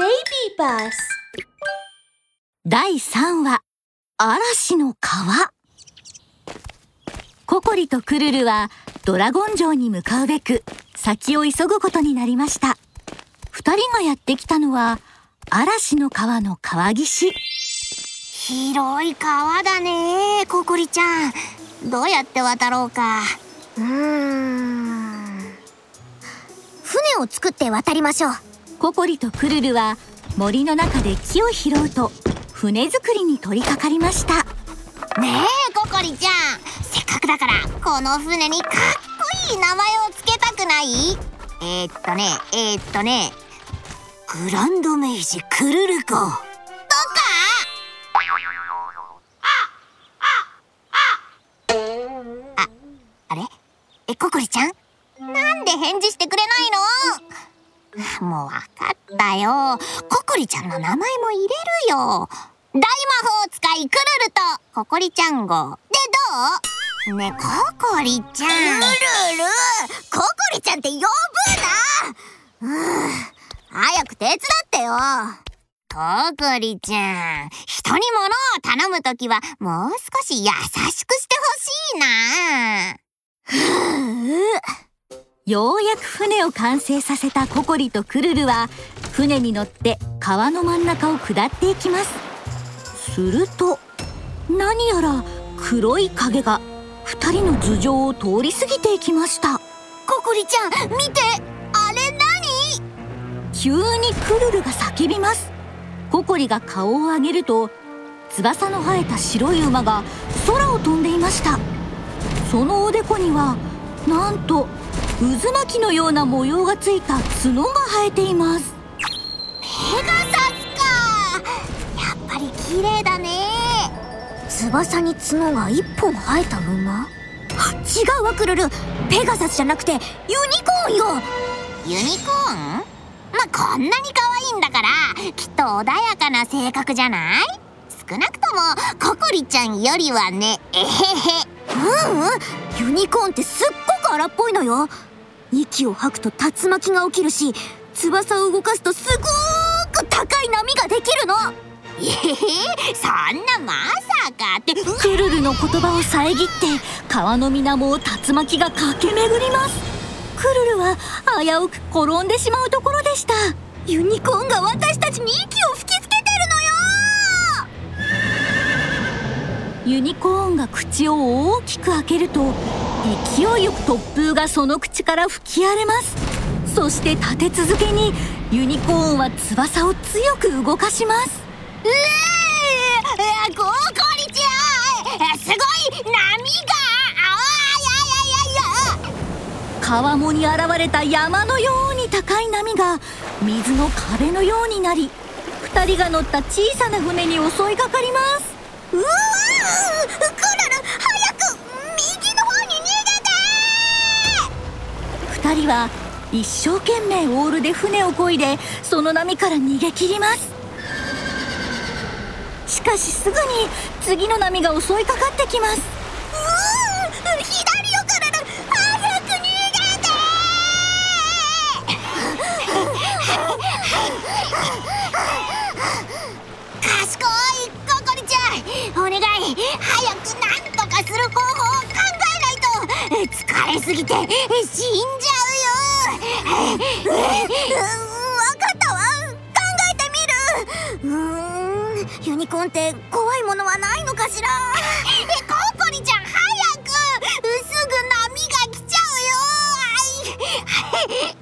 Baby Bus 第3話嵐の川。ココリとクルルはドラゴン城に向かうべく先を急ぐことになりました。二人がやってきたのは嵐の川の川岸。広い川だねココリちゃん。どうやって渡ろうか。うーん。船を作って渡りましょうココリとクルルは森の中で木を拾うと船作りに取り掛かりました。ねえココリちゃん。せっかくだからこの船にかっこいい名前を付けたくない？えー、っとねえー、っとね。グランドメイジクルル号。とか？ああれ？えココリちゃん？なんで返事してくれないの？もうわかったよ。ココリちゃんの名前も入れるよ。大魔法使いクルルと。ココリちゃん号。でどう？ねココリちゃん。クルルココリちゃんって呼ぶな。うん。早く手伝ってよ。ココリちゃん。人に物を頼むときはもう少し優しくしてほしいなようやく船を完成させたココリとクルルは船に乗って川の真ん中を下っていきます。すると何やら黒い影が二人の頭上を通り過ぎていきました。ココリちゃん見て。あれ何？急にクルルが叫びます。ココリが顔を上げると翼の生えた白い馬が空を飛んでいました。そのおでこにはなんと渦巻きのような模様がついた角が生えています。ペガサスか。やっぱり綺麗だね。翼に角が一本生えた馬違うわクルル。ペガサスじゃなくてユニコーンよ。ユニコーン？まあこんなに可愛いんだからきっと穏やかな性格じゃない？少なくともココリちゃんよりはね。えへへ。うんうん。ユニコーンってすっごく荒っぽいのよ息を吐くと竜巻が起きるし翼を動かすとすごーく高い波ができるの。ええそんなまさかって。クルルの言葉を遮って川の水面を竜巻が駆け巡ります。クルルは危うく転んでしまうところでした。ユニコーンが私たちに息を吹きつけてるのよ。ユニコーンが口を大きく開けると勢いよく突風がその口から吹き荒れます。そして立て続けにユニコーンは翼を強く動かします。うえー、ココリちゃんすごい波が。ああややややや川面に現れた山のように高い波が水の壁のようになり二人が乗った小さな船に襲いかかります。うわーは一生懸命オールで船をいでその波から逃げ切ります。しかしすぐに次の波が襲いかかってきます。うう左よからだ。早く逃げて！いココリちゃんお願い。早くとかする方法疲れすぎて死んじゃうよ。うわかったわ。考えてみる。うんユニコーンって怖いものはないのかしら。えココリちゃん早く。すぐ波が来ちゃうよ。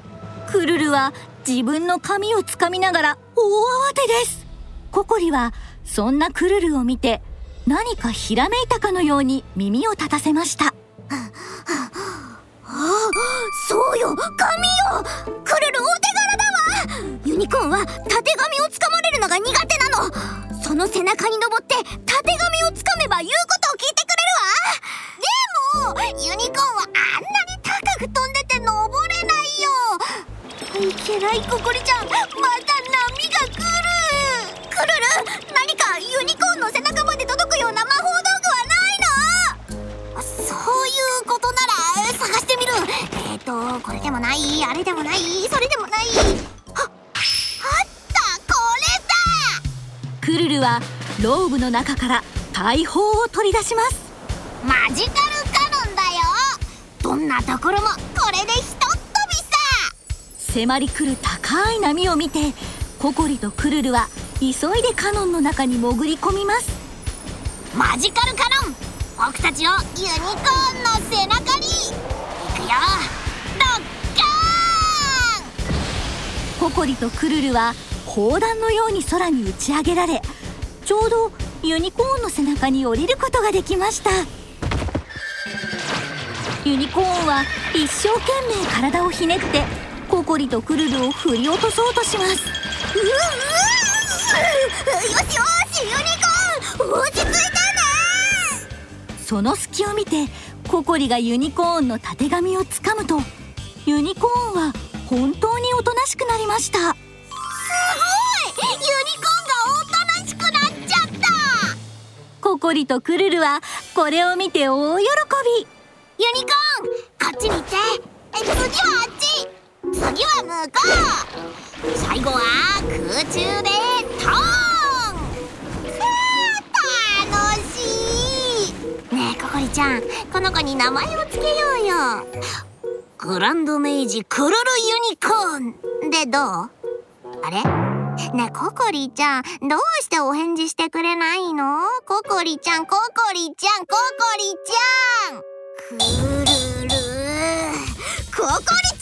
クルルは自分の髪をつかみながら大慌てです。ココリはそんなクルルを見て何かひらめいたかのように耳を立たせました。あそうよ。髪よ。クルルお手柄だわユニコーンはたてがみをつかまれるのが苦手なのその背中に登ってたてがみをつかめば言うことを聞いてくれるわでもユニコーンはあんなに高く飛んでて登れないよ。いけないココリちゃんまた波が来るクルル何かユニこれでもない。あれでもない。それでもない。ああった。こクルルはローブの中から大砲を取り出します。マジカルカノンだよ。どんなところもこれでひとっ飛びさ。迫り来る高い波を見てココリとクルルは急いでカノンの中に潜り込みます。マジカルカノン。僕たちをユニコーンの背中に。行くよココリとクルルは砲弾のように空に打ち上げられちょうどユニコーンの背中に降りることができました。ユニコーンは一生懸命体をひねってココリとクルルを振り落とそうとします。ううよしよしユニコーン落ち着いてねその隙を見てココリがユニコーンのたてがみをつかむとユニコーンは本当におとなしくなりました。すごい！ユニコーンがおとなしくなっちゃった！ココリとクルルはこれを見て大喜び。ユニコーンこっちに行って。え次はあっち。次は向こう。最後は空中でトーン。くー楽しい。ねえココリちゃんこの子に名前をつけようよ。グランドメイジクルルユニコーン。でどう？あれ？ねえココリちゃんどうしてお返事してくれないの？ココリちゃんココリちゃんココリちゃん！くるるココリ